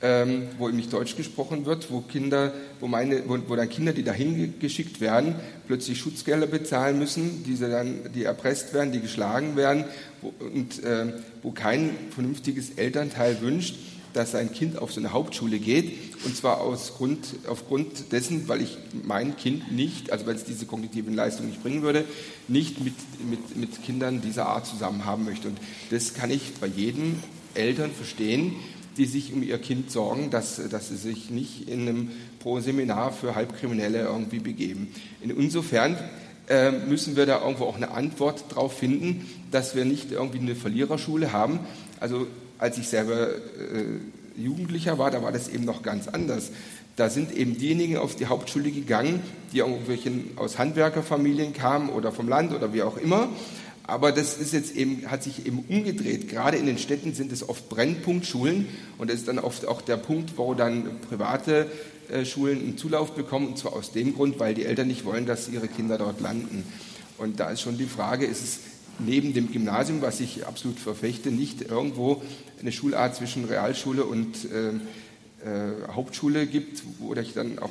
ähm, wo nicht Deutsch gesprochen wird, wo Kinder, wo, meine, wo, wo dann Kinder, die dahin geschickt werden, plötzlich Schutzgelder bezahlen müssen, die, dann, die erpresst werden, die geschlagen werden wo, und äh, wo kein vernünftiges Elternteil wünscht, dass sein Kind auf so eine Hauptschule geht und zwar aus Grund, aufgrund dessen, weil ich mein Kind nicht, also weil es diese kognitiven Leistungen nicht bringen würde, nicht mit, mit, mit Kindern dieser Art zusammen haben möchte. Und das kann ich bei jedem Eltern verstehen, die sich um ihr Kind sorgen, dass, dass sie sich nicht in einem Pro-Seminar für Halbkriminelle irgendwie begeben. Insofern äh, müssen wir da irgendwo auch eine Antwort darauf finden, dass wir nicht irgendwie eine Verliererschule haben. Also als ich selber äh, Jugendlicher war, da war das eben noch ganz anders. Da sind eben diejenigen auf die Hauptschule gegangen, die irgendwelchen aus Handwerkerfamilien kamen oder vom Land oder wie auch immer aber das ist jetzt eben, hat sich eben umgedreht. Gerade in den Städten sind es oft Brennpunktschulen und das ist dann oft auch der Punkt, wo dann private äh, Schulen einen Zulauf bekommen und zwar aus dem Grund, weil die Eltern nicht wollen, dass ihre Kinder dort landen. Und da ist schon die Frage, ist es neben dem Gymnasium, was ich absolut verfechte, nicht irgendwo eine Schulart zwischen Realschule und äh, äh, Hauptschule gibt, wo ich dann auch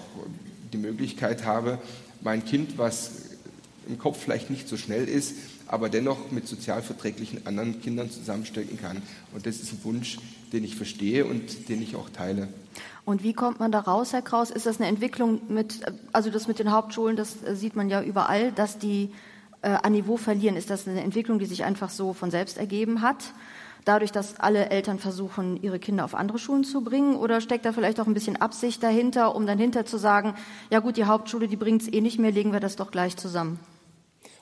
die Möglichkeit habe, mein Kind, was im Kopf vielleicht nicht so schnell ist, aber dennoch mit sozialverträglichen anderen Kindern zusammenstecken kann. Und das ist ein Wunsch, den ich verstehe und den ich auch teile. Und wie kommt man da raus, Herr Kraus? Ist das eine Entwicklung mit, also das mit den Hauptschulen, das sieht man ja überall, dass die äh, an Niveau verlieren. Ist das eine Entwicklung, die sich einfach so von selbst ergeben hat? Dadurch, dass alle Eltern versuchen, ihre Kinder auf andere Schulen zu bringen? Oder steckt da vielleicht auch ein bisschen Absicht dahinter, um dann hinter zu sagen, ja gut, die Hauptschule, die bringt es eh nicht mehr, legen wir das doch gleich zusammen?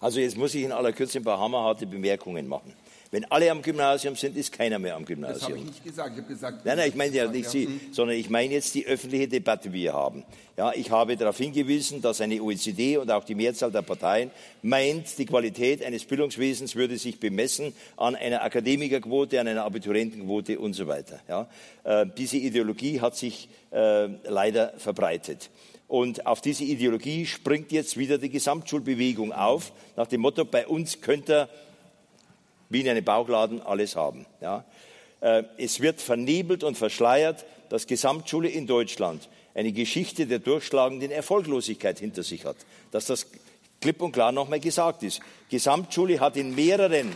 Also jetzt muss ich in aller Kürze ein paar hammerharte Bemerkungen machen. Wenn alle am Gymnasium sind, ist keiner mehr am Gymnasium. Das habe ich nicht gesagt. Ich habe gesagt. Nein, nein, ich meine ja nicht Sie, hm. sondern ich meine jetzt die öffentliche Debatte, die wir haben. Ja, ich habe darauf hingewiesen, dass eine OECD und auch die Mehrzahl der Parteien meint, die Qualität eines Bildungswesens würde sich bemessen an einer Akademikerquote, an einer Abiturientenquote und so weiter. Ja, äh, diese Ideologie hat sich äh, leider verbreitet. Und auf diese Ideologie springt jetzt wieder die Gesamtschulbewegung auf, nach dem Motto, bei uns könnt ihr wie in einem Bauchladen alles haben. Ja. Äh, es wird vernebelt und verschleiert, dass Gesamtschule in Deutschland eine Geschichte der durchschlagenden Erfolglosigkeit hinter sich hat. Dass das klipp und klar nochmal gesagt ist. Gesamtschule hat in mehreren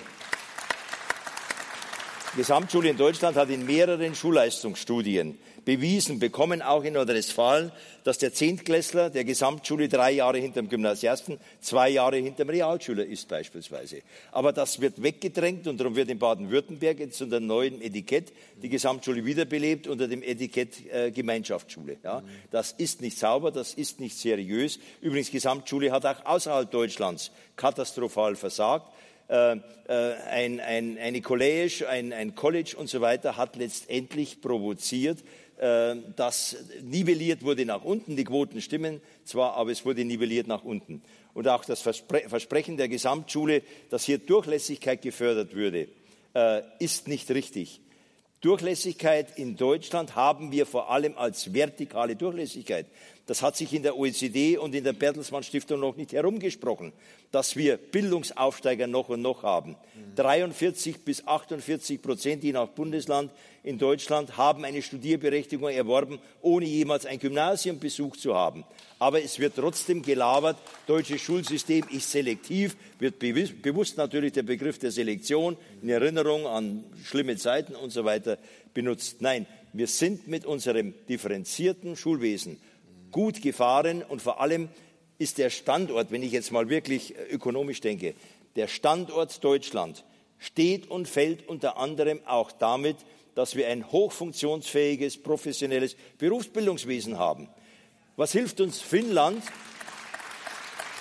Gesamtschule in Deutschland hat in mehreren Schulleistungsstudien bewiesen bekommen, auch in Nordrhein-Westfalen, dass der Zehntklässler der Gesamtschule drei Jahre hinter dem Gymnasiasten, zwei Jahre hinter dem Realschüler ist beispielsweise. Aber das wird weggedrängt und darum wird in Baden-Württemberg jetzt unter neuen Etikett die Gesamtschule wiederbelebt unter dem Etikett äh, Gemeinschaftsschule. Ja, das ist nicht sauber, das ist nicht seriös. Übrigens, Gesamtschule hat auch außerhalb Deutschlands katastrophal versagt. äh, äh, ein, ein, eine College, ein, ein College und so weiter hat letztendlich provoziert, äh, dass nivelliert wurde nach unten. Die Quoten stimmen zwar, aber es wurde nivelliert nach unten. Und auch das Versprechen der Gesamtschule, dass hier Durchlässigkeit gefördert würde, ist nicht richtig. Durchlässigkeit in Deutschland haben wir vor allem als vertikale Durchlässigkeit. Das hat sich in der OECD und in der Bertelsmann Stiftung noch nicht herumgesprochen, dass wir Bildungsaufsteiger noch und noch haben. 43 bis 48 Prozent, je nach Bundesland in Deutschland, haben eine Studierberechtigung erworben, ohne jemals ein Gymnasiumbesuch zu haben. Aber es wird trotzdem gelabert, deutsches Schulsystem ist selektiv, wird bewusst natürlich der Begriff der Selektion in Erinnerung an schlimme Zeiten und so weiter benutzt. Nein, wir sind mit unserem differenzierten Schulwesen gut gefahren und vor allem ist der Standort, wenn ich jetzt mal wirklich äh, ökonomisch denke, der Standort Deutschland steht und fällt unter anderem auch damit, dass wir ein hochfunktionsfähiges, professionelles Berufsbildungswesen haben. Was hilft uns Finnland?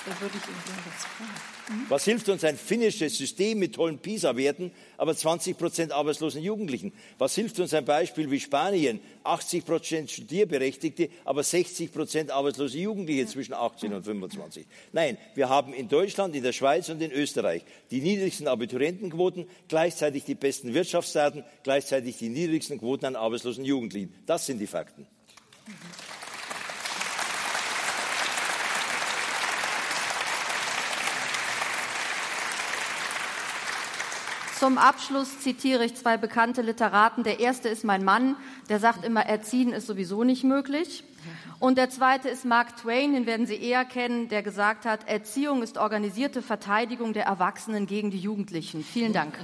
Da würde ich Ihnen was fragen. Was hilft uns ein finnisches System mit tollen PISA-Werten, aber 20 Prozent arbeitslosen Jugendlichen? Was hilft uns ein Beispiel wie Spanien? 80 Prozent Studierberechtigte, aber 60 Prozent arbeitslose Jugendliche zwischen 18 und 25. Nein, wir haben in Deutschland, in der Schweiz und in Österreich die niedrigsten Abiturientenquoten, gleichzeitig die besten Wirtschaftsdaten, gleichzeitig die niedrigsten Quoten an arbeitslosen Jugendlichen. Das sind die Fakten. Zum Abschluss zitiere ich zwei bekannte Literaten. Der erste ist mein Mann, der sagt immer, Erziehen ist sowieso nicht möglich. Und der zweite ist Mark Twain, den werden Sie eher kennen, der gesagt hat, Erziehung ist organisierte Verteidigung der Erwachsenen gegen die Jugendlichen. Vielen Dank.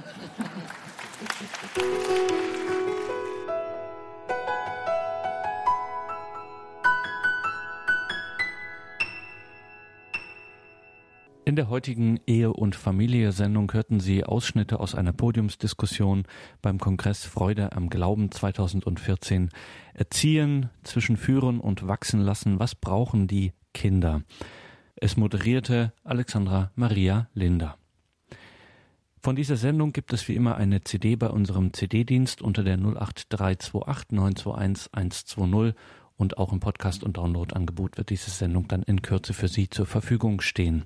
In der heutigen Ehe- und Familie-Sendung hörten Sie Ausschnitte aus einer Podiumsdiskussion beim Kongress Freude am Glauben 2014. Erziehen, zwischen Führen und Wachsen lassen, was brauchen die Kinder? Es moderierte Alexandra Maria Linder. Von dieser Sendung gibt es wie immer eine CD bei unserem CD-Dienst unter der 08328 921 120 und auch im Podcast- und Download-Angebot wird diese Sendung dann in Kürze für Sie zur Verfügung stehen.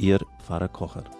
Ihr Pfarrer Kocher.